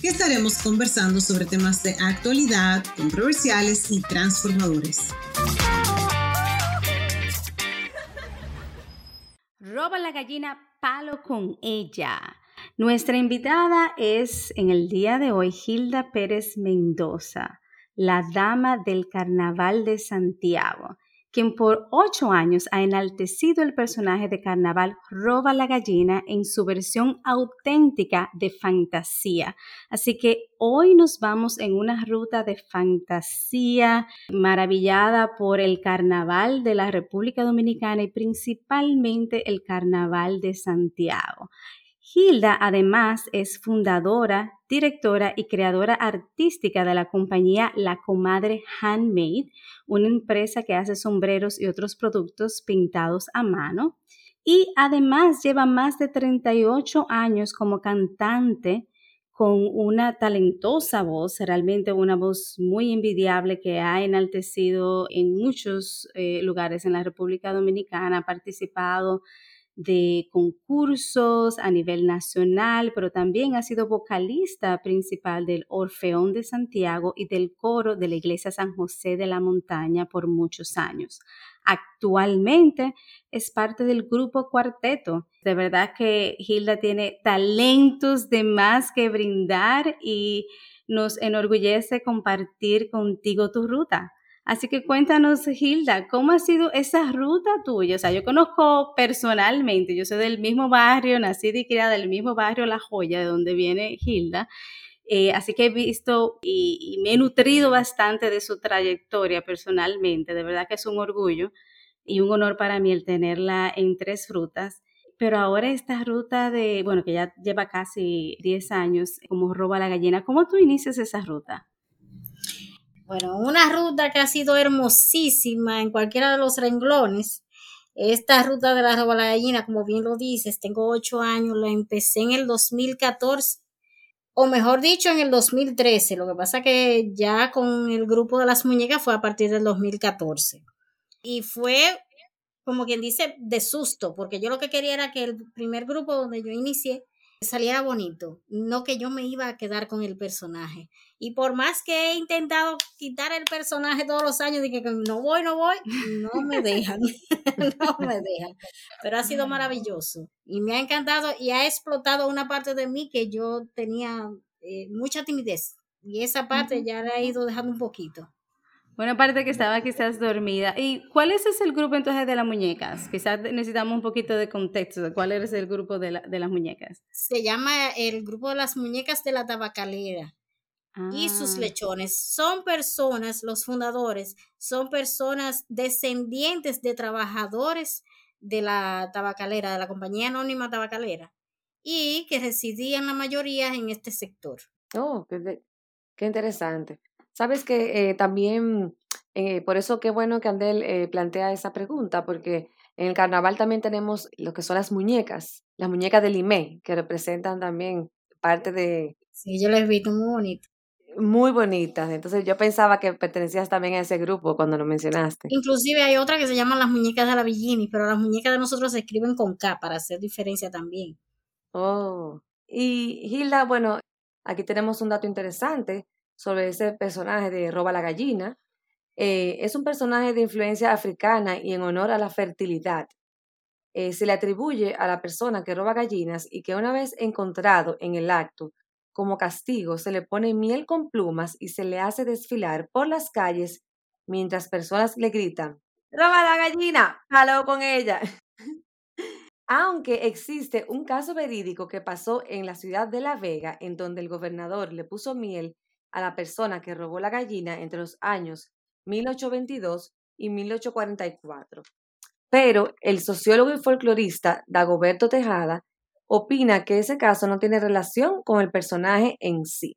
que estaremos conversando sobre temas de actualidad, controversiales y transformadores. Roba la gallina palo con ella. Nuestra invitada es en el día de hoy Hilda Pérez Mendoza, la dama del Carnaval de Santiago quien por ocho años ha enaltecido el personaje de carnaval Roba la Gallina en su versión auténtica de fantasía. Así que hoy nos vamos en una ruta de fantasía maravillada por el carnaval de la República Dominicana y principalmente el carnaval de Santiago. Hilda además es fundadora, directora y creadora artística de la compañía La Comadre Handmade, una empresa que hace sombreros y otros productos pintados a mano. Y además lleva más de 38 años como cantante con una talentosa voz, realmente una voz muy envidiable que ha enaltecido en muchos eh, lugares en la República Dominicana, ha participado de concursos a nivel nacional, pero también ha sido vocalista principal del Orfeón de Santiago y del coro de la Iglesia San José de la Montaña por muchos años. Actualmente es parte del grupo Cuarteto. De verdad que Hilda tiene talentos de más que brindar y nos enorgullece compartir contigo tu ruta. Así que cuéntanos, Hilda, ¿cómo ha sido esa ruta tuya? O sea, yo conozco personalmente, yo soy del mismo barrio, nací y criada del mismo barrio La Joya, de donde viene Hilda. Eh, así que he visto y, me he nutrido bastante de su trayectoria personalmente. De verdad que es un orgullo y un honor para mí el tenerla en Tres Frutas. Pero ahora esta ruta de, bueno, que ya lleva casi 10 años como roba la gallina, ¿cómo tú inicias esa ruta? Bueno, una ruta que ha sido hermosísima en cualquiera de los renglones. Esta ruta de la roba como bien lo dices, tengo ocho años, la empecé en el 2014, o mejor dicho, en el 2013. Lo que pasa que ya con el grupo de las muñecas fue a partir del 2014. Y fue, como quien dice, de susto, porque yo lo que quería era que el primer grupo donde yo inicié saliera bonito, no que yo me iba a quedar con el personaje. Y por más que he intentado quitar el personaje todos los años, dije que no voy, no voy, no me dejan, no me dejan. Pero ha sido maravilloso y me ha encantado y ha explotado una parte de mí que yo tenía eh, mucha timidez y esa parte ya la he ido dejando un poquito. Bueno, aparte que estaba quizás dormida. ¿Y cuál es ese el grupo entonces de las muñecas? Quizás necesitamos un poquito de contexto de cuál es el grupo de, de las muñecas. Se llama el grupo de las muñecas de la tabacalera y sus ah. lechones. Son personas, los fundadores, son personas descendientes de trabajadores de la tabacalera, de la compañía anónima tabacalera, y que residían la mayoría en este sector. Oh, qué, qué interesante. Sabes que eh, también, eh, por eso qué bueno que Andel eh, plantea esa pregunta, porque en el carnaval también tenemos lo que son las muñecas, las muñecas del IME, que representan también parte de... Sí, yo las visto muy bonitas. Muy bonitas, entonces yo pensaba que pertenecías también a ese grupo cuando lo mencionaste. Inclusive hay otra que se llama las muñecas de la Villini, pero las muñecas de nosotros se escriben con K para hacer diferencia también. Oh, y Hilda, bueno, aquí tenemos un dato interesante sobre ese personaje de Roba la Gallina. Eh, es un personaje de influencia africana y en honor a la fertilidad. Eh, se le atribuye a la persona que roba gallinas y que una vez encontrado en el acto, como castigo, se le pone miel con plumas y se le hace desfilar por las calles mientras personas le gritan, ¡Roba la gallina! ¡Jaló con ella! Aunque existe un caso verídico que pasó en la ciudad de La Vega, en donde el gobernador le puso miel a la persona que robó la gallina entre los años 1822 y 1844. Pero el sociólogo y folclorista Dagoberto Tejada opina que ese caso no tiene relación con el personaje en sí.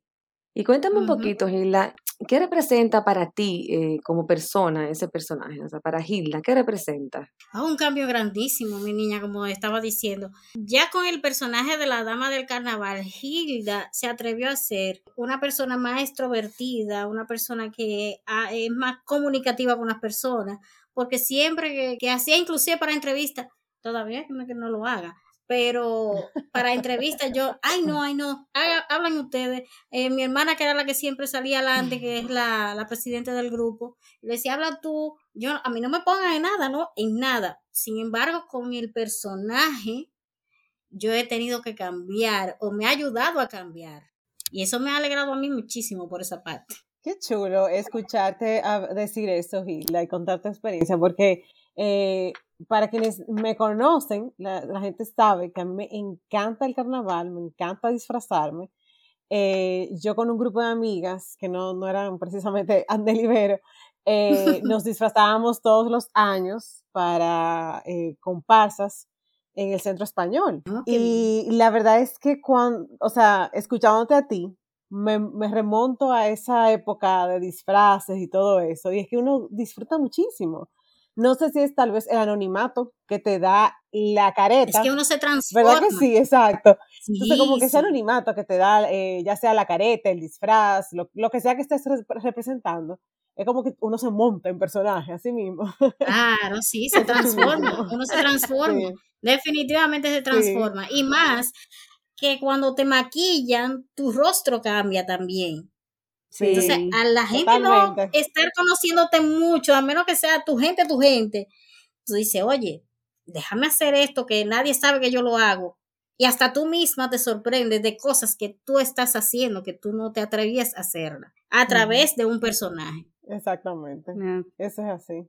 Y cuéntame un poquito, Gila, ¿qué representa para ti eh, como persona ese personaje? O sea, para Hilda, ¿qué representa? Ah, un cambio grandísimo, mi niña, como estaba diciendo. Ya con el personaje de la dama del carnaval, Hilda se atrevió a ser una persona más extrovertida, una persona que ah, es más comunicativa con las personas, porque siempre que, hacía, inclusive para entrevistas, todavía que no lo haga, pero para entrevistas yo, ay no, ay no, hablan ustedes. Eh, mi hermana, que era la que siempre salía adelante, que es la, la presidenta del grupo, le decía, habla tú, yo, a mí no me pongan en nada, ¿no? En nada. Sin embargo, con el personaje, yo he tenido que cambiar o me ha ayudado a cambiar. Y eso me ha alegrado a mí muchísimo por esa parte. Qué chulo escucharte decir eso, Gilda, y contar tu experiencia, porque eh, para quienes me conocen, la, gente sabe que a mí me encanta el carnaval, me encanta disfrazarme. Eh, yo con un grupo de amigas, que no, no eran precisamente Andelibero, eh, nos disfrazábamos todos los años para eh, comparsas en el centro español. Ah, y la verdad es que cuando, o sea, escuchándote a ti, me, me, remonto a esa época de disfraces y todo eso, y es que uno disfruta muchísimo. No sé si es tal vez el anonimato que te da la careta. Es que uno se transforma. ¿Verdad que sí? Exacto. Entonces, como que ese anonimato que te da, eh, ya sea la careta, el disfraz, lo, que sea que estés representando, es como que uno se monta en personaje, así mismo. Claro, sí, se transforma. Uno se transforma. Definitivamente se transforma. Y más que cuando te maquillan, tu rostro cambia también. Entonces, a la gente no estar conociéndote mucho, a menos que sea tu gente, tu gente, tú dices, oye, déjame hacer esto que nadie sabe que yo lo hago. Y hasta tú misma te sorprendes de cosas que tú estás haciendo, que tú no te atrevías a hacerla, a través de un personaje. Exactamente. Eso es así.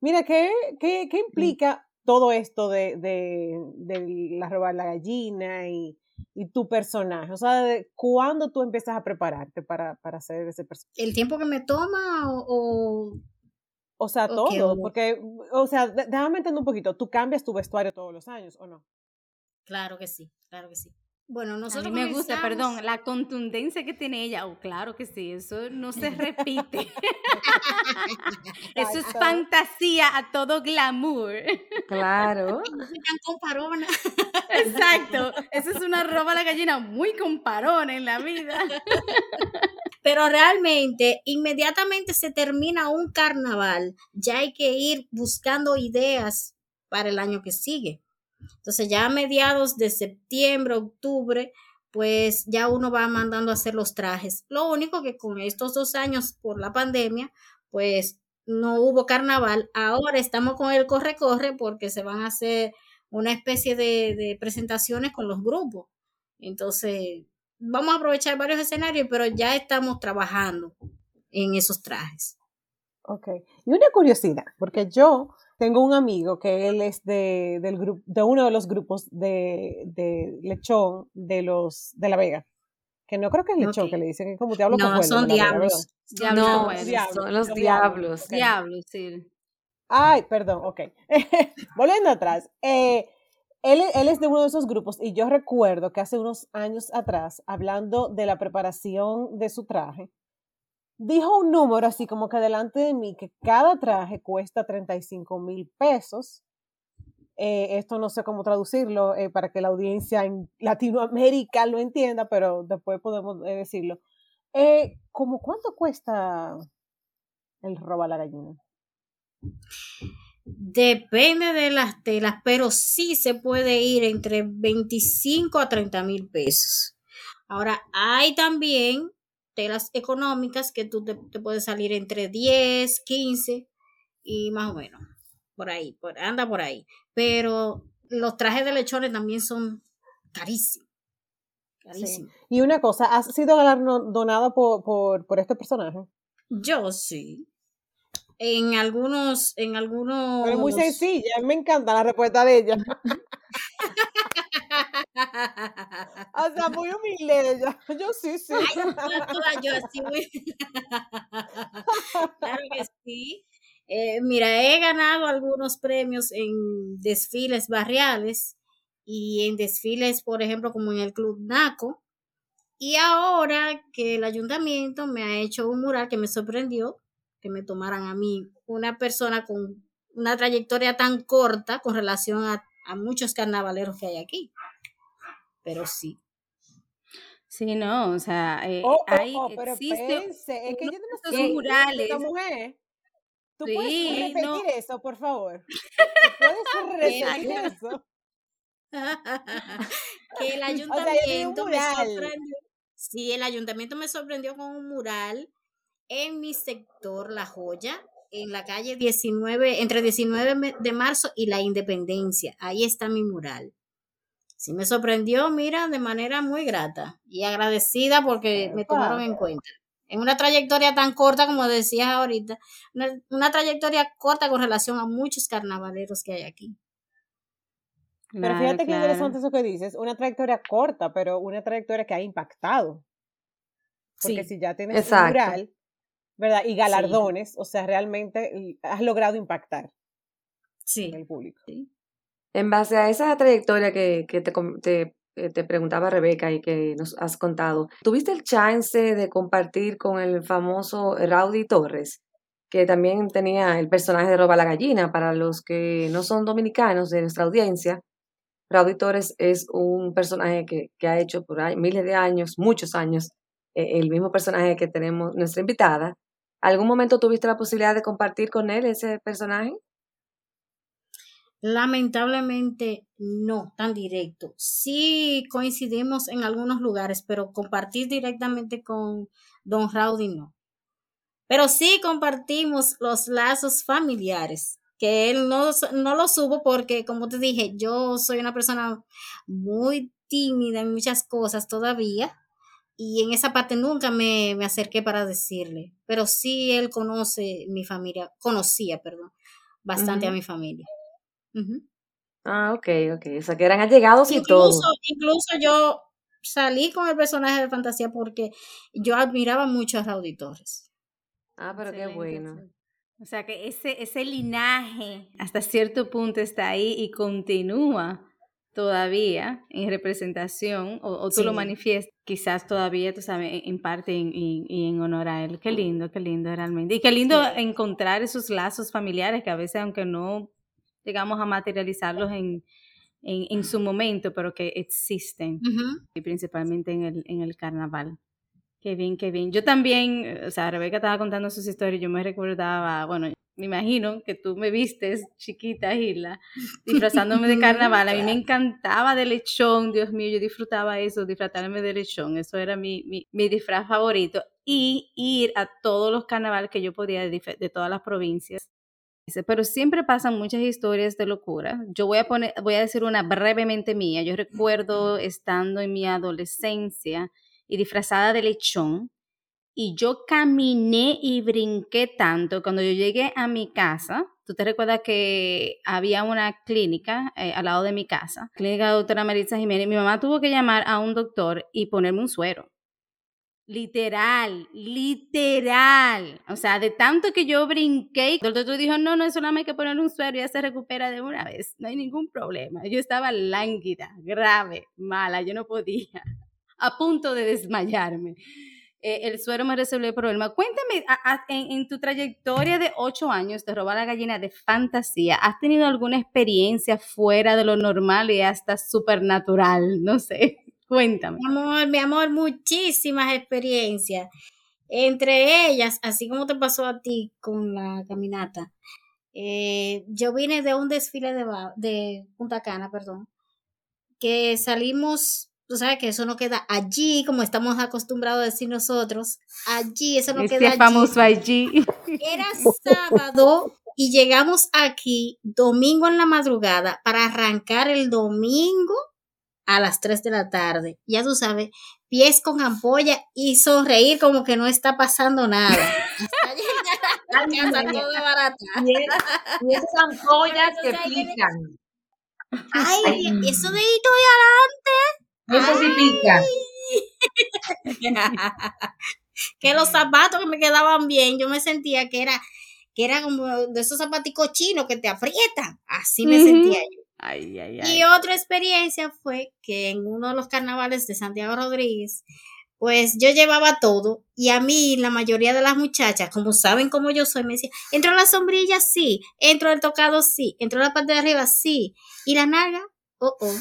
Mira, ¿qué, qué, qué implica todo esto de, de, de la robar la gallina y y tu personaje? O sea, ¿cuándo tú empiezas a prepararte para, para hacer ese personaje? ¿El tiempo que me toma o...? O, sea, todo, porque, o sea, déjame entender un poquito, ¿tú cambias tu vestuario todos los años o no? Claro que sí, claro que sí. Bueno, nosotros a mí me gusta, perdón, la contundencia que tiene ella. Oh, claro que sí, eso no se repite. eso es fantasía a todo glamour. Claro. Tan comparona. Exacto. Eso es una roba a la gallina muy comparona en la vida. Pero realmente, inmediatamente se termina un carnaval, ya hay que ir buscando ideas para el año que sigue. Entonces ya a mediados de septiembre, octubre, pues ya uno va mandando a hacer los trajes. Lo único que con estos dos años por la pandemia, pues no hubo carnaval. Ahora estamos con el corre-corre porque se van a hacer una especie de, presentaciones con los grupos. Entonces, vamos a aprovechar varios escenarios, pero ya estamos trabajando en esos trajes. Ok. Y una curiosidad, porque yo tengo un amigo que él es de, del grupo, de uno de los grupos de, de, lechón de los de La Vega. Que no creo que es lechón, que le dicen que es como diablo No, son diablos. no, son los diablos. Diablos, sí. Ay, perdón, ok. Volviendo atrás. Eh, él, él, es de uno de esos grupos y yo recuerdo que hace unos años atrás, hablando de la preparación de su traje, dijo un número así como que delante de mí, que cada traje cuesta 35 mil pesos. Eh, esto no sé cómo traducirlo eh, para que la audiencia en Latinoamérica lo entienda, pero después podemos eh, decirlo. ¿Cómo cuánto cuesta el roba la gallina? Depende de las telas, pero sí se puede ir entre 25 a 30 mil pesos. Ahora, hay también telas económicas que tú te, puedes salir entre 10, 15 y más o menos. Por ahí, por, anda por ahí. Pero los trajes de lechones también son carísimos. Carísimos. Y una cosa, ¿has sido galardonada por, por, por este personaje? Yo sí. En algunos, en algunos. Pero muy sencilla, me encanta la respuesta de ella. o sea, muy humilde ella. Yo sí, sí. yo así claro que sí. Eh, mira, he ganado algunos premios en desfiles barriales y en desfiles, por ejemplo, como en el Club NACO. Y ahora que el ayuntamiento me ha hecho un mural que me sorprendió, que me tomaran a mí, una persona con una trayectoria tan corta con relación a, a muchos carnavaleros que hay aquí. Pero sí, Sí, no, o sea, eh, Oh, oh, hay, oh, pero existe pense, es que yo no sé, murales. esta mujer. ¿Tú puedes Sí, repetir no. eso, por favor? ¿Tú ¿Puedes repetir eso? que el O sea, ayuntamiento me mural. sorprendió. Sí, el ayuntamiento me sorprendió con un mural en mi sector, La Joya, en la calle 19, entre 19 me- de marzo y la Independencia. Ahí está mi mural. Sí me sorprendió, mira, de manera muy grata y agradecida porque me tomaron en cuenta. En una trayectoria tan corta, como decías ahorita, una, una trayectoria corta con relación a muchos carnavaleros que hay aquí. Pero Claro, fíjate qué claro. interesante eso que dices, una trayectoria corta, pero una trayectoria que ha impactado. Porque Sí. si ya tienes un Exacto. mural, ¿verdad? Y galardones, o sea, realmente has logrado impactar en Sí. el público. En base a esa trayectoria que, que te, te, eh, te preguntaba Rebeca y que nos has contado, ¿tuviste el chance de compartir con el famoso Rowdy Torres, que también tenía el personaje de Roba la Gallina? Para los que no son dominicanos de nuestra audiencia, Rowdy Torres es un personaje que, que ha hecho por miles de años, muchos años, eh, el mismo personaje que tenemos nuestra invitada. ¿Algún momento tuviste la posibilidad de compartir con él ese personaje? Lamentablemente no tan directo. Sí coincidimos en algunos lugares, pero compartir directamente con Don Rowdy no. Pero sí compartimos los lazos familiares, que él no, no los supo porque, como te dije, yo soy una persona muy tímida en muchas cosas todavía. Y en esa parte nunca me, me acerqué para decirle. Pero sí él conoce mi familia, conocía, perdón, bastante a mi familia. Ujú. Ah, ok, ok. O sea, que eran allegados y todo. Incluso, incluso yo salí con el personaje de fantasía porque yo admiraba mucho a Raudy Torres. Ah, pero qué bueno. O sea que ese, ese linaje hasta cierto punto está ahí y continúa todavía en representación, o, o tú lo manifiestas quizás todavía, tú sabes, en- parte y en honor a él. Qué lindo, qué lindo realmente. Y qué lindo encontrar esos lazos familiares que a veces, aunque no llegamos a materializarlos en, en, en su momento, pero que existen y principalmente en el, en el carnaval. Qué bien, qué bien. Yo también, o sea, Rebeca estaba contando sus historias, yo me recordaba, bueno, me imagino que tú me vistes chiquita, Gila, disfrazándome de carnaval. A mí me encantaba de lechón, Dios mío, yo disfrutaba eso, disfrutarme de lechón, eso era mi, mi, mi disfraz favorito. Y ir a todos los carnavales que yo podía de, de todas las provincias. Dice, Pero siempre pasan muchas historias de locura. Yo voy a poner, voy a decir una brevemente mía. Yo recuerdo estando en mi adolescencia y disfrazada de lechón y yo caminé y brinqué tanto cuando yo llegué a mi casa. Tú te recuerdas que había una clínica eh, al lado de mi casa, clínica de doctora Maritza Jiménez. Mi mamá tuvo que llamar a un doctor y ponerme un suero. Literal, literal. O sea, de tanto que yo brinqué, el doctor dijo, no, no, eso nada más hay que poner un suero y ya se recupera de una vez. No hay ningún problema. Yo estaba lánguida, grave, mala, yo no podía. A punto de desmayarme. Eh, el suero me resolvió el problema. Cuéntame, a- en, en tu trayectoria de ocho años de robar la gallina de fantasía, ¿has tenido alguna experiencia fuera de lo normal y hasta supernatural? No sé, cuéntame. Mi amor, mi amor, muchísimas experiencias. Entre ellas, así como te pasó a ti con la caminata, eh, yo vine de un desfile de, de Punta Cana, perdón, que salimos, tú sabes que eso no queda allí, como estamos acostumbrados a decir nosotros, allí, eso no queda Este allí. famoso allí. Era sábado y llegamos aquí domingo en la madrugada para arrancar el domingo a las 3 de la tarde. Ya tú sabes, pies con ampolla y sonreír como que no está pasando nada. Hasta llegar a la casa todo barata. Y, es- y esas ampollas que pican. Ay, eso de ahí Eso sí pica. que los zapatos que me quedaban bien, yo me sentía que era que era como de esos zapaticos chinos que te aprietan. Así me sentía yo. Ay, ay, ay. Y otra experiencia fue que en uno de los carnavales de Santiago Rodríguez, pues yo llevaba todo y a mí la mayoría de las muchachas, como saben cómo yo soy, me decían, ¿entró la sombrilla? Sí. ¿Entró el tocado? Sí. ¿Entró la parte de arriba? Sí. ¿Y la narga? Oh, oh.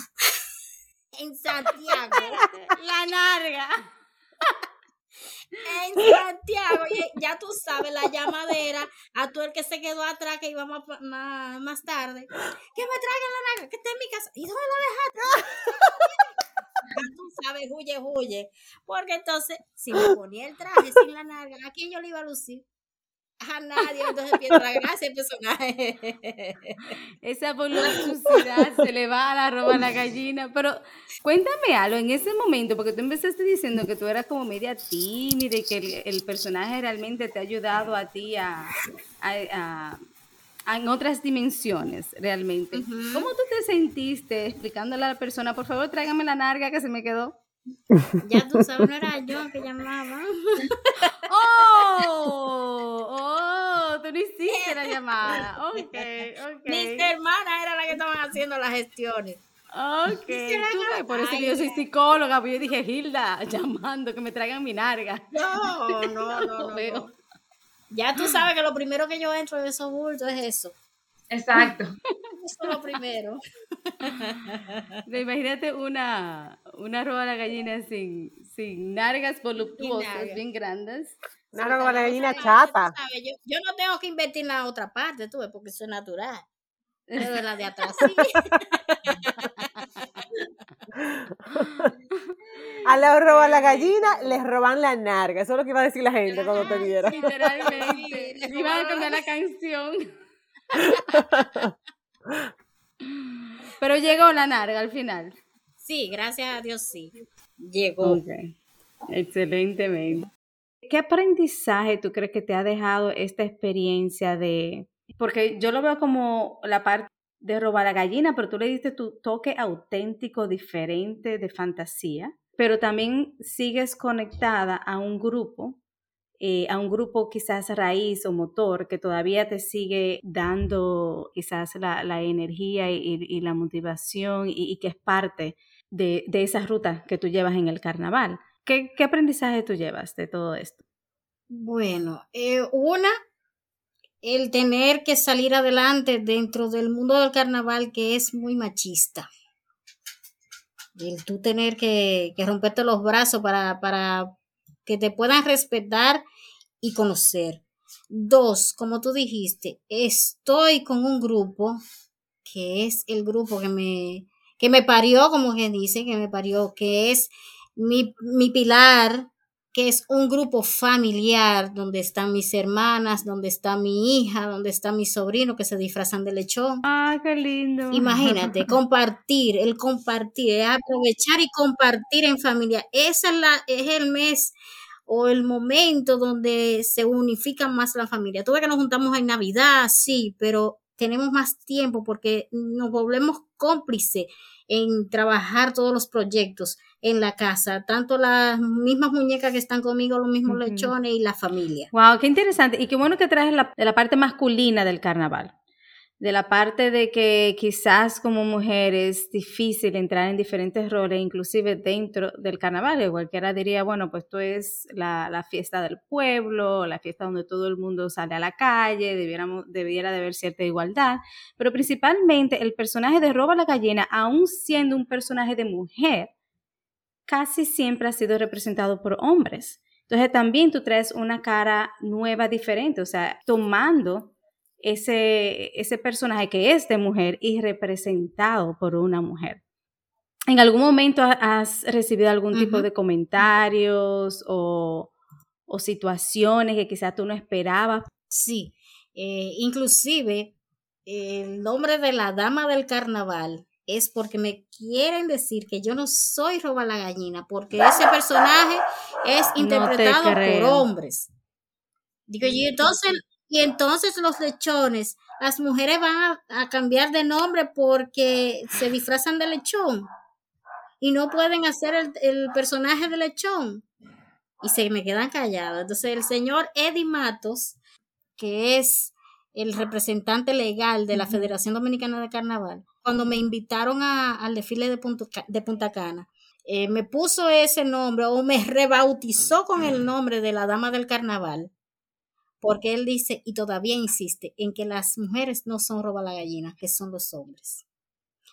en Santiago, la narga. En Santiago, ya tú sabes, la llamadera a tú el que se quedó atrás, que iba más, más, tarde. Que me traigan la narga, que está en mi casa. ¿Y dónde la dejaste? Ya tú sabes, huye, huye. Porque entonces, si me ponía el traje sin la narga, ¿a quién yo le iba a lucir? A nadie, entonces pierdo la gracia el personaje. Esa voluptuosidad se le va a la roba a la gallina. Pero cuéntame algo en ese momento, porque tú empezaste diciendo que tú eras como media tímida y que el, el personaje realmente te ha ayudado a ti a, a- en otras dimensiones, realmente. ¿Cómo tú te sentiste explicándole a la persona, por favor, tráigame la narga que se me quedó? Ya tú sabes, no era yo que llamaba. ¡Oh! ¡Oh! Tú no hiciste la llamada. Ok, ok. Mis hermanas eran las que estaban haciendo las gestiones. Ok, Quisiera tú ves, por eso que yo soy psicóloga, pues yo dije, Hilda, llamando, que me traigan mi narga. No, no, no, no, Veo. no. Ya tú sabes que lo primero que yo entro de esos bultos es eso. Exacto. Eso es lo primero. Imagínate una, una roba a la gallina sin, sin nargas voluptuosas, nargas. bien grandes. Una roba la gallina chata. Yo, yo no tengo que invertir en la otra parte, tú ves, porque eso es natural. Pero de la de atrás sí. A la roba la gallina les roban la narga. Eso es lo que iba a decir la gente cuando te viera. Literalmente. Iban a cambiar la canción. Pero llegó la narga al final. Sí, gracias a Dios sí. Llegó. Excelentemente. ¿Qué aprendizaje tú crees que te ha dejado esta experiencia de... Porque yo lo veo como la parte de robar la gallina, pero tú le diste tu toque auténtico, diferente, de fantasía, pero también sigues conectada a un grupo, eh, a un grupo quizás raíz o motor que todavía te sigue dando quizás la, la energía y, la motivación y, y que es parte de, de esa ruta que tú llevas en el carnaval. ¿Qué, qué aprendizaje tú llevas de todo esto? Bueno, eh, una, el tener que salir adelante dentro del mundo del carnaval que es muy machista. El tú tener que, que romperte los brazos para, para que te puedan respetar y conocer. Dos, como tú dijiste, estoy con un grupo que es el grupo que me, que me parió, como que dice, que me parió, que es mi, mi pilar, que es un grupo familiar donde están mis hermanas, donde está mi hija, donde está mi sobrino que se disfrazan de lechón. ¡Ah, qué lindo! Imagínate, compartir, el compartir, es aprovechar y compartir en familia. Esa es, la, es el mes o el momento donde se unifica más la familia. Tú ves que nos juntamos en Navidad, sí, pero tenemos más tiempo porque nos volvemos cómplices en trabajar todos los proyectos en la casa, tanto las mismas muñecas que están conmigo, los mismos lechones y la familia. Wow, qué interesante. Y qué bueno que traes la parte masculina del carnaval. De la parte de que quizás como mujer es difícil entrar en diferentes roles, inclusive dentro del carnaval. Cualquiera diría, bueno, pues esto es la, la fiesta del pueblo, la fiesta donde todo el mundo sale a la calle, debiéramos, debiera de haber cierta igualdad. Pero principalmente el personaje de Roba la Gallina, aún siendo un personaje de mujer, casi siempre ha sido representado por hombres. Entonces también tú traes una cara nueva, diferente, o sea, tomando ese, ese personaje que es de mujer y representado por una mujer. ¿En algún momento ha- has recibido algún tipo de comentarios o, o situaciones que quizás tú no esperabas? Sí, eh, inclusive el nombre de la dama del carnaval es porque me quieren decir que yo no soy roba la gallina, porque ese personaje es No interpretado por hombres. Digo, y entonces, y entonces los lechones, las mujeres van a, a cambiar de nombre porque se disfrazan de lechón y no pueden hacer el, el personaje de lechón. Y se me quedan callados. Entonces el señor Eddie Matos, que es el representante legal de la. Federación Dominicana de Carnaval, cuando me invitaron a- al desfile de Punta, Ca- de Punta Cana, eh, me puso ese nombre o me rebautizó con el nombre de la dama del carnaval, porque él dice y todavía insiste en que las mujeres no son roba la gallina, que son los hombres.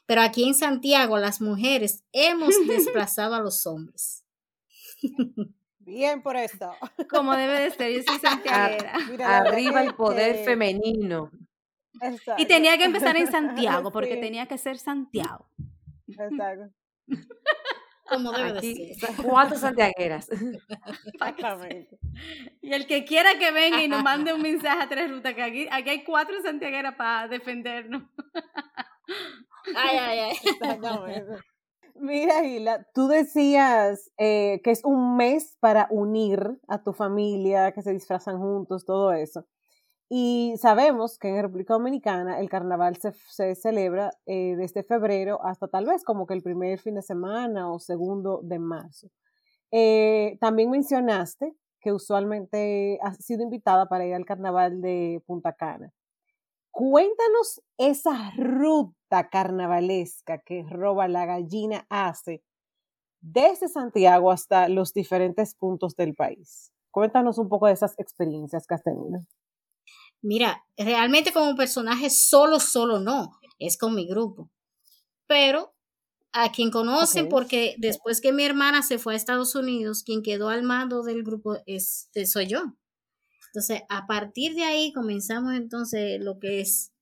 Pero aquí en Santiago las mujeres hemos desplazado a los hombres. Bien por esto. Como debe de ser, yo soy santiaguera. La verdad Arriba el poder femenino. exacto, Y tenía que empezar en Santiago, porque Sí. tenía que ser Santiago. exacto, Como debe de Aquí, ser. cuatro santiagueras. exactamente. Y el que quiera que venga y nos mande un mensaje a Tres Rutas, que aquí, aquí hay cuatro santiagueras para defendernos. Ay, ay, ay. Exactamente. Mira, Gila, tú decías eh, que es un mes para unir a tu familia, que se disfrazan juntos, todo eso. Y sabemos que en República Dominicana el carnaval se, se celebra eh, desde febrero hasta tal vez como que el primer fin de semana o segundo de marzo. Eh, también mencionaste que usualmente has sido invitada para ir al carnaval de Punta Cana. Cuéntanos esa ruta carnavalesca que Roba la Gallina hace desde Santiago hasta los diferentes puntos del país. Cuéntanos un poco de esas experiencias que has tenido. Mira, realmente como personaje solo, solo no, es con mi grupo. Pero a quien conocen, porque después que mi hermana se fue a Estados Unidos, quien quedó al mando del grupo es, eh, soy yo. Entonces, a partir de ahí comenzamos entonces lo que es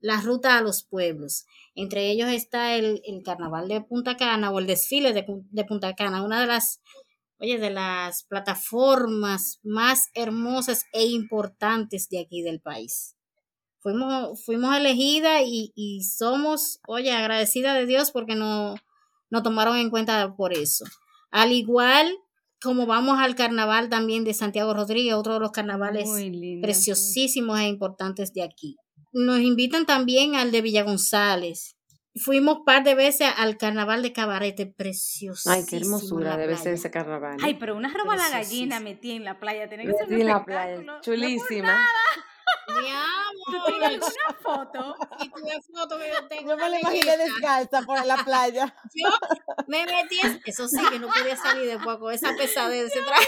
la ruta a los pueblos. Entre ellos está el, el carnaval de Punta Cana o el desfile de, de Punta Cana, una de las, oye, de las plataformas más hermosas e importantes de aquí del país. Fuimos, fuimos elegidas y, y somos, oye, agradecidas de Dios porque no, nos tomaron en cuenta por eso. Al igual como vamos al carnaval también de Santiago Rodríguez, otro de los carnavales sí. preciosísimos e importantes de aquí. Nos invitan también al de Villa González. Fuimos un par de veces al carnaval de Cabarete, precioso. Ay, qué hermosura debe ser ese carnaval. Ay, pero una roba la gallina metí en la playa. Tiene que ser Metí un en la playa, espectáculo. chulísima. Mi amor. ¿Tú tienes alguna foto? Y tuve foto que yo tengo. Yo me la imaginé belleza. descalza por la playa. Yo me metí, en- eso sí, que no podía salir después con esa pesadez de ese traje.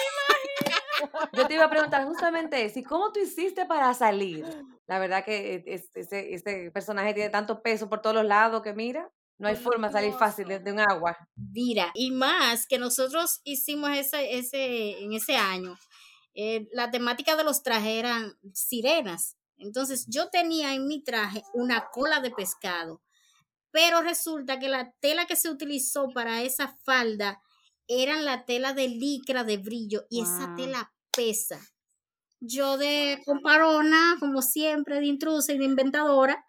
Yo te iba a preguntar justamente eso, ¿y cómo tú hiciste para salir? La verdad que es- ese, ese personaje tiene tanto peso por todos los lados que mira, no hay forma de salir fácil de, de un agua. Mira, y más que nosotros hicimos ese, ese, en ese año, eh, la temática de los trajes eran sirenas. Entonces yo tenía en mi traje una cola de pescado, pero resulta que la tela que se utilizó para esa falda eran la tela de licra de brillo y esa tela pesa. Yo de comparona, como siempre, de intrusa y de inventadora,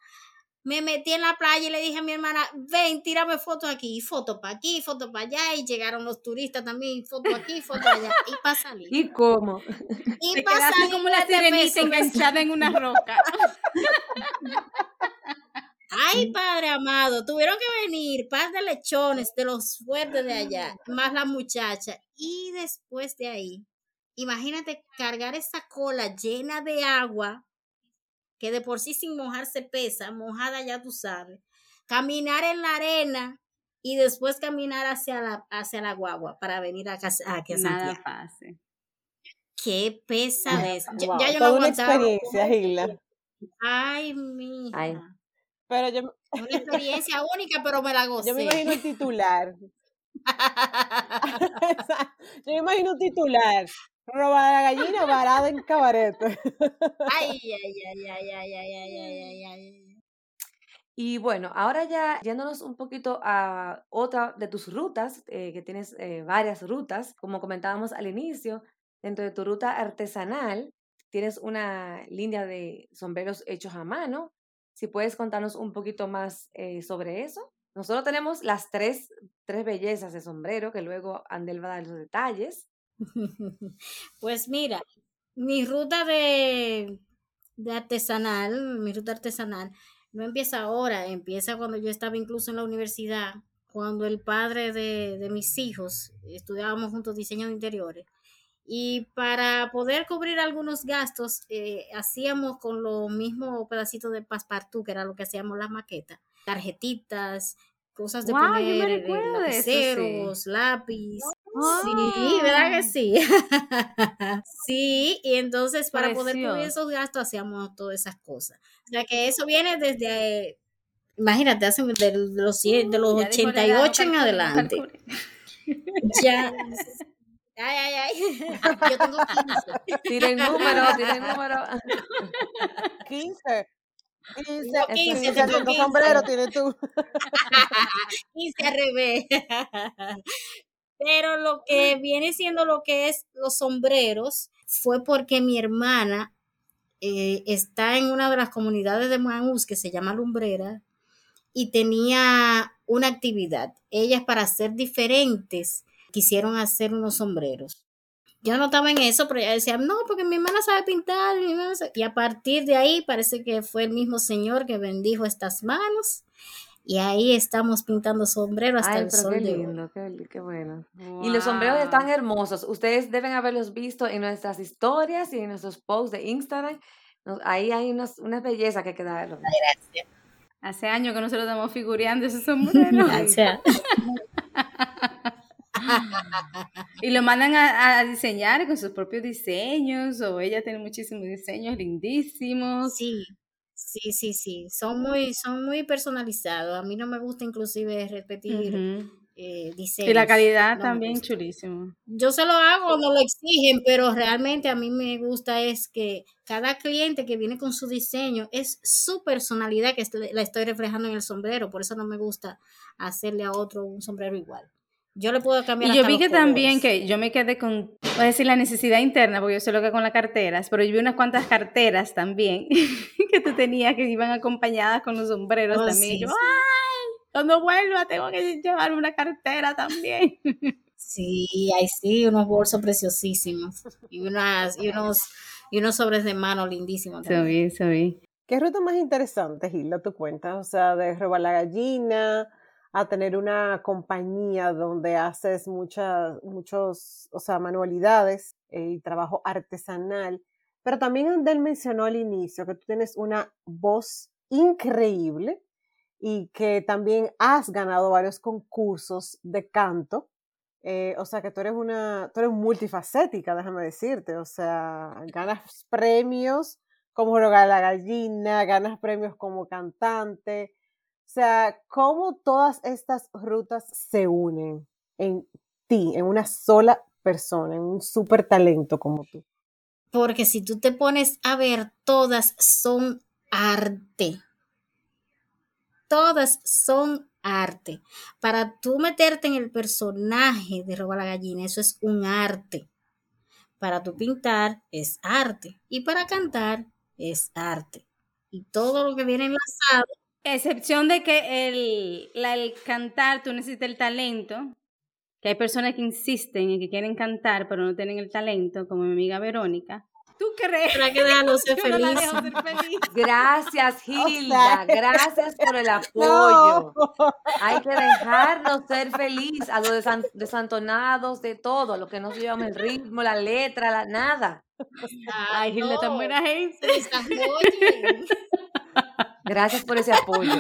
me metí en la playa y le dije a mi hermana, ven, tírame fotos aquí, foto para aquí, foto para allá, y llegaron los turistas también, foto aquí, foto allá, y para salir. ¿Y cómo? Y para salir como la sirenita enganchada en una roca. Ay, padre amado, tuvieron que venir par de lechones de los fuertes de allá, más la muchacha. Y después de ahí, imagínate cargar esa cola llena de agua, que de por sí sin mojarse pesa, mojada ya tú sabes. Caminar en la arena y después caminar hacia la, hacia la guagua para venir a, casa- aquí a Nada Santiago. fácil. Qué pesadez. Wow, ya yo no toda una aguantaba. experiencia, Gila. Ay, mi. Ay. Pero yo, Una experiencia única, pero me la gocé. yo me imagino el titular. yo me imagino un titular. Roba la gallina varada en cabarete. Ay, ay, ay, ay, ay, ay, ay, ay, ay, ay. Y bueno, ahora ya yéndonos un poquito a otra de tus rutas, eh, que tienes eh, varias rutas, como comentábamos al inicio, dentro de tu ruta artesanal tienes una línea de sombreros hechos a mano. Si puedes contarnos un poquito más eh, sobre eso. Nosotros tenemos las tres, tres bellezas de sombrero, que luego Andel va a dar los detalles. Pues mira, mi ruta de, de artesanal, mi ruta artesanal, no empieza ahora, empieza cuando yo estaba incluso en la universidad, cuando el padre de, de mis hijos estudiábamos juntos diseño de interiores. Y para poder cubrir algunos gastos, eh, hacíamos con los mismos pedacitos de passepartout, que era lo que hacíamos las maquetas, tarjetitas, cosas de me poner de eso, sí. lapiceros, lápiz. Ah. Sí, ¿verdad que sí? sí, y entonces para poder cubrir esos gastos hacíamos todas esas cosas. O sea que eso viene desde, eh, imagínate, hace de los, cien- de los Ya dijo la edad, 88 en adelante. Ya. Ay, ay, ay. Yo tengo 15. Tiren número, tiren número. 15. 15, Tengo 15, 15 tengo haciendo 15. sombrero tienes tú. 15 al revés. Pero lo que viene siendo lo que es los sombreros fue porque mi hermana eh, está en una de las comunidades de Maús que se llama Lumbrera y tenía una actividad. Ellas para ser diferentes quisieron hacer unos sombreros. Yo no estaba en eso, pero ella decía, no, porque mi hermana sabe pintar. mi hermana sabe-". Y a partir de ahí parece que fue el mismo Señor que bendijo estas manos. Y ahí estamos pintando sombreros hasta Ay, el sol qué de hoy. lindo, qué, qué bueno. Y los sombreros están hermosos. Ustedes deben haberlos visto en nuestras historias y en nuestros posts de Instagram. Ahí hay unas, unas bellezas que quedaron. Hace años que nosotros estamos figureando ese sombrero. O sea, y lo mandan a, a diseñar con sus propios diseños, o ella tiene muchísimos diseños lindísimos. sí, sí, sí, sí. Son muy, son muy personalizados. A mí no me gusta inclusive repetir Ujú. eh, Y diseños. la calidad No también chulísimo. Yo se lo hago, no lo exigen, pero realmente a mí me gusta es que cada cliente que viene con su diseño es su personalidad que la estoy reflejando en el sombrero, por eso no me gusta hacerle a otro un sombrero igual. Yo le puedo cambiar Y yo hasta vi los que también colores. que yo me quedé con, voy a decir la necesidad interna, porque yo sé lo que con las carteras, pero yo vi unas cuantas carteras también que tú tenías que iban acompañadas con los sombreros Oh, también. y sí, yo, sí. ¡ay! Cuando vuelva tengo que llevar una cartera también. Sí, ahí sí, unos bolsos preciosísimos y unas y unos y unos sobres de mano lindísimos. también. Subí, subí. ¿Qué ruta más interesante, Gilda, tú cuentas? O sea, de robar la gallina a tener una compañía donde haces muchas, muchos, o sea, manualidades eh, y trabajo artesanal. Pero también él mencionó al inicio que tú tienes una voz increíble y que también has ganado varios concursos de canto. Eh, o sea que tú eres una, tú eres multifacética, déjame decirte. O sea, ganas premios como rogar la gallina, ganas premios como cantante. O sea, cómo todas estas rutas se unen en ti, en una sola persona, en un súper talento como tú. Porque si tú te pones a ver, todas son arte. Todas son arte. Para tú meterte en el personaje de Roba la Gallina, eso es un arte. Para tú pintar es arte. Y para cantar es arte. Y todo lo que viene enlazado. Excepción de que el, la- el cantar, tú necesitas el talento, que hay personas que insisten en que quieren cantar, pero no tienen el talento, como mi amiga Verónica. ¿Tú crees? Para que ser no ser feliz. Gracias, Hilda. sea- Gracias por el No. apoyo. Hay que dejarnos ser feliz a los desan- desantonados de todo, a los que no se llevan el ritmo, la letra, la, nada. Ay, Gilda, tan buena gente. Gracias por ese apoyo.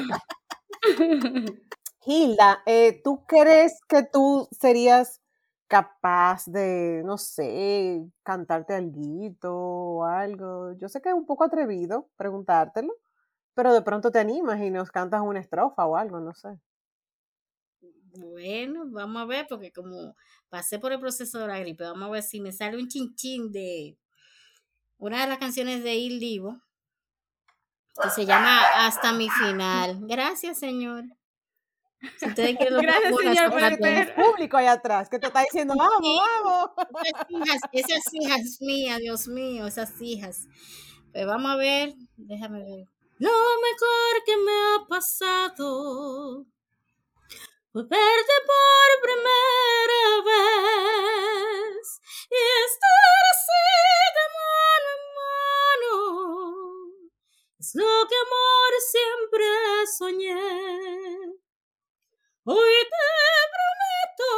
Hilda, eh, ¿tú crees que tú serías capaz de, no sé, cantarte alguito o algo? Yo sé que es un poco atrevido preguntártelo, pero de pronto te animas y nos cantas una estrofa o algo, no sé. Bueno, vamos a ver, porque como pasé por el proceso de la gripe, vamos a ver si me sale un chinchín de una de las canciones de Il Divo, que se llama Hasta mi final. Gracias, señor. Si ustedes quieren lo Gracias, señor, las por el público allá atrás que te está diciendo, vamos, vamos. Esas hijas, esas hijas mías, Dios mío, esas hijas. Pues vamos a ver, déjame ver. Lo mejor que me ha pasado fue verte por primera vez y estar así de mano es lo que amor siempre soñé. Hoy te prometo,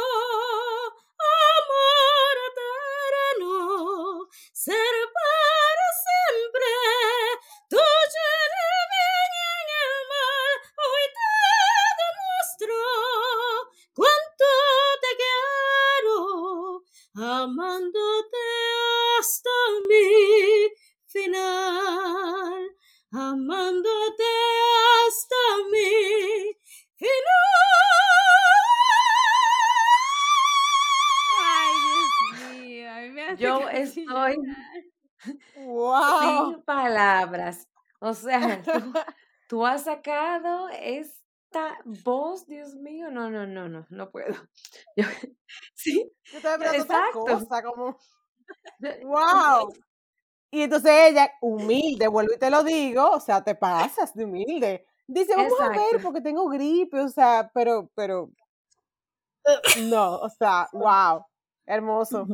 amor eterno, ser para siempre tuyo en bien y en el mal. Hoy te demuestro cuánto te quiero, amando. Tú has sacado esta voz, Dios mío, no, no, no, no, no puedo. Yo- sí, Yo estaba esperando otra exacto. cosa, como, ¡wow! Y entonces ella, humilde, vuelvo y te lo digo, o sea, te pasas de humilde. Dice, vamos a ver, Exacto. porque tengo gripe, o sea, pero, pero, no, o sea, wow, hermoso.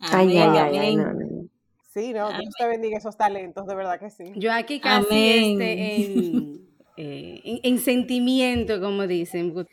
Ay, ay, Amén, ay, ay, amén. no, no. Sí, no, Dios te bendiga esos talentos, de verdad que sí. Yo aquí casi este, en, eh, en, en sentimiento, como dicen. Bueno,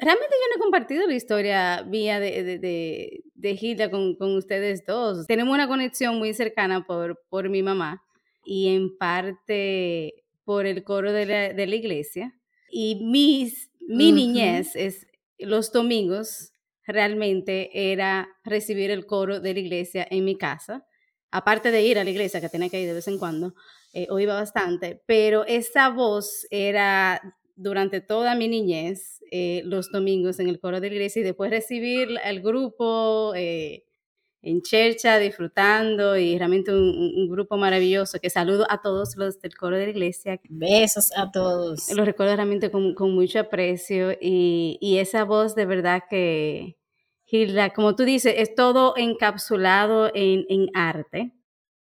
realmente yo no he compartido la historia vía de, de, de, de Hilda con, con ustedes dos. Tenemos una conexión muy cercana por, por mi mamá y en parte por el coro de la, de la iglesia. Y mis, mi Ujú. niñez es los domingos realmente era recibir el coro de la iglesia en mi casa aparte de ir a la iglesia, que tenía que ir de vez en cuando, eh, o iba bastante, pero esa voz era durante toda mi niñez, eh, los domingos en el coro de la iglesia, y después recibir al grupo eh, en chercha, disfrutando, y realmente un, grupo maravilloso, que saludo a todos los del coro de la iglesia, Besos a todos. lo recuerdo realmente con, con mucho aprecio y, y esa voz de verdad que, Hilda, como tú dices, es todo encapsulado en, en arte.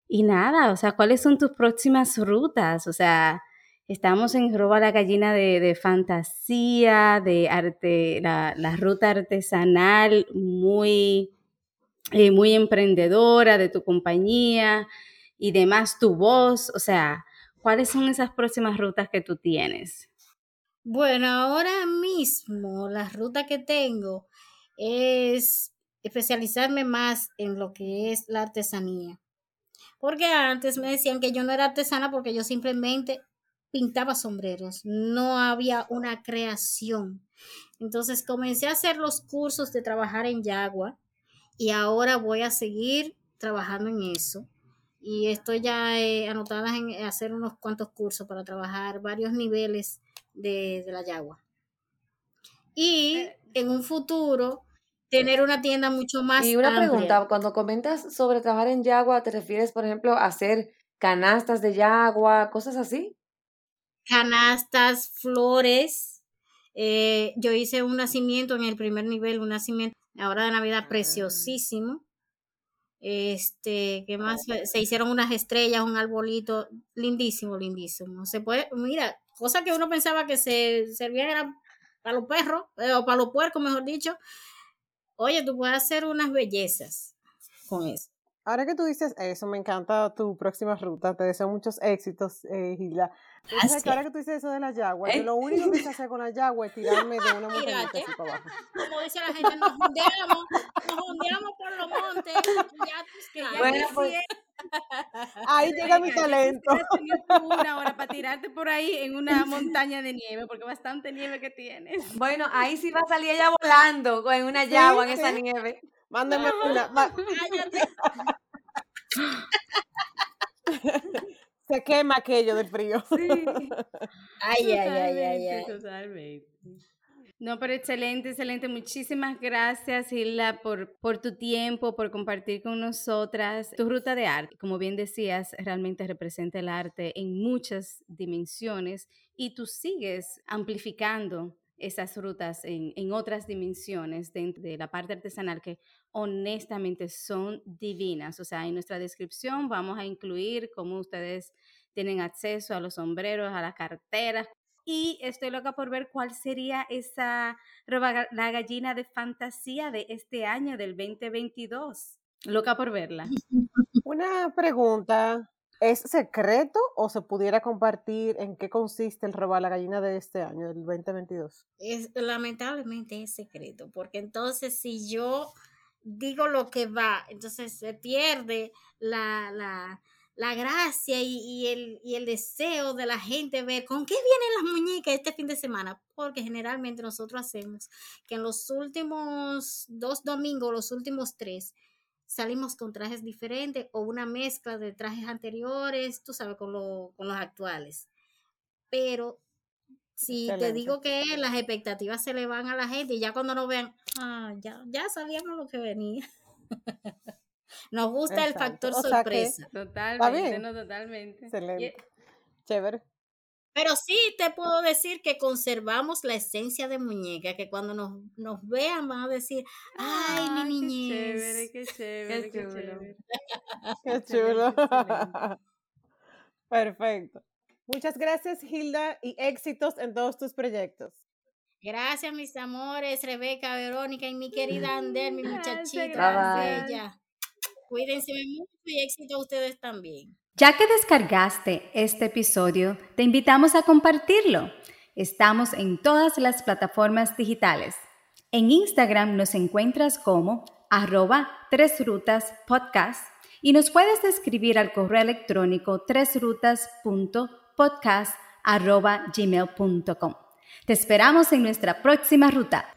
Y nada, o sea, ¿cuáles son tus próximas rutas? O sea, estamos en Roba la Gallina de, de fantasía, de arte, la, la ruta artesanal muy, eh, muy emprendedora de tu compañía y demás tu voz. O sea, ¿cuáles son esas próximas rutas que tú tienes? Bueno, ahora mismo la ruta que tengo es especializarme más en lo que es la artesanía. Porque antes me decían que yo no era artesana porque yo simplemente pintaba sombreros, no había una creación. Entonces comencé a hacer los cursos de trabajar en Yagua y ahora voy a seguir trabajando en eso. Y estoy ya eh, anotada en hacer unos cuantos cursos para trabajar varios niveles de, de la Yagua. Y en un futuro tener una tienda mucho más Y una amplia. pregunta, cuando comentas sobre trabajar en Yagua, ¿te refieres, por ejemplo, a hacer canastas de Yagua, cosas así? canastas, flores. Eh, yo hice un nacimiento en el primer nivel, un nacimiento ahora de Navidad preciosísimo. Este, ¿qué más? Se hicieron unas estrellas, un arbolito, lindísimo, lindísimo. Se puede, mira, cosa que uno pensaba que se servían era para los perros, eh, o para los puercos, mejor dicho. Oye, tú puedes hacer unas bellezas con eso. Ahora que tú dices eso, me encanta tu próxima ruta. Te deseo muchos éxitos, eh, Gila. Ahora que tú dices eso de la yagua, yo ¿Eh? lo único que sé hacer con la yagua es tirarme de una montañita Tírate. así para abajo. Como dice la gente, nos hundeamos, nos hundeamos por los montes. Ya tú sabes. Bueno, pues, Ahí llega mi talento. una hora para tirarte por ahí en una montaña de nieve, porque bastante nieve que tienes. Bueno, ahí sí va a salir ella volando en una Yagua en esa sí. nieve. Mándame una. Se quema aquello del frío. Ay, ay, ay, ay, ay. Totalmente. No, pero excelente, excelente. Muchísimas gracias, Hilda, por, por tu tiempo, por compartir con nosotras tu ruta de arte. Como bien decías, realmente representa el arte en muchas dimensiones y tú sigues amplificando esas rutas en, en otras dimensiones dentro de la parte artesanal que honestamente son divinas. O sea, en nuestra descripción vamos a incluir cómo ustedes tienen acceso a los sombreros, a las carteras. Y estoy loca por ver cuál sería esa roba la gallina de fantasía de este año, del 2022. Loca por verla. Una pregunta. ¿Es secreto o se pudiera compartir en qué consiste el robar la gallina de este año, del 2022? Es, lamentablemente es secreto, porque entonces si yo digo lo que va, entonces se pierde la, la, la gracia y, y el, y el deseo de la gente ver con qué vienen las muñecas este fin de semana, porque generalmente nosotros hacemos que en los últimos dos domingos, los últimos tres, salimos con trajes diferentes o una mezcla de trajes anteriores, tú sabes, con, lo- con los actuales. Pero si te digo que las expectativas se le van a la gente y ya cuando nos vean, ah, ya, ya sabíamos lo que venía. Nos gusta el Exacto. factor O sea que- sorpresa. Totalmente, bien. no, totalmente. Excelente. Chévere. Pero sí te puedo decir que conservamos la esencia de muñeca, que cuando nos, nos vean van a decir, ay, mi Qué niñez. chévere, qué chévere, qué, chulo. chévere. Qué chulo. excelente. Perfecto. Muchas gracias, Hilda, y éxitos en todos tus proyectos. Gracias, mis amores, Rebeca, Verónica y mi querida Ander, mi muchachita bella. Cuídense mucho y éxito a ustedes también. Ya que descargaste este episodio, te invitamos a compartirlo. Estamos en todas las plataformas digitales. En Instagram nos encuentras como arroba tres rutas podcast y nos puedes escribir al correo electrónico tresrutas.podcast arroba gmail.com. Te esperamos en nuestra próxima ruta.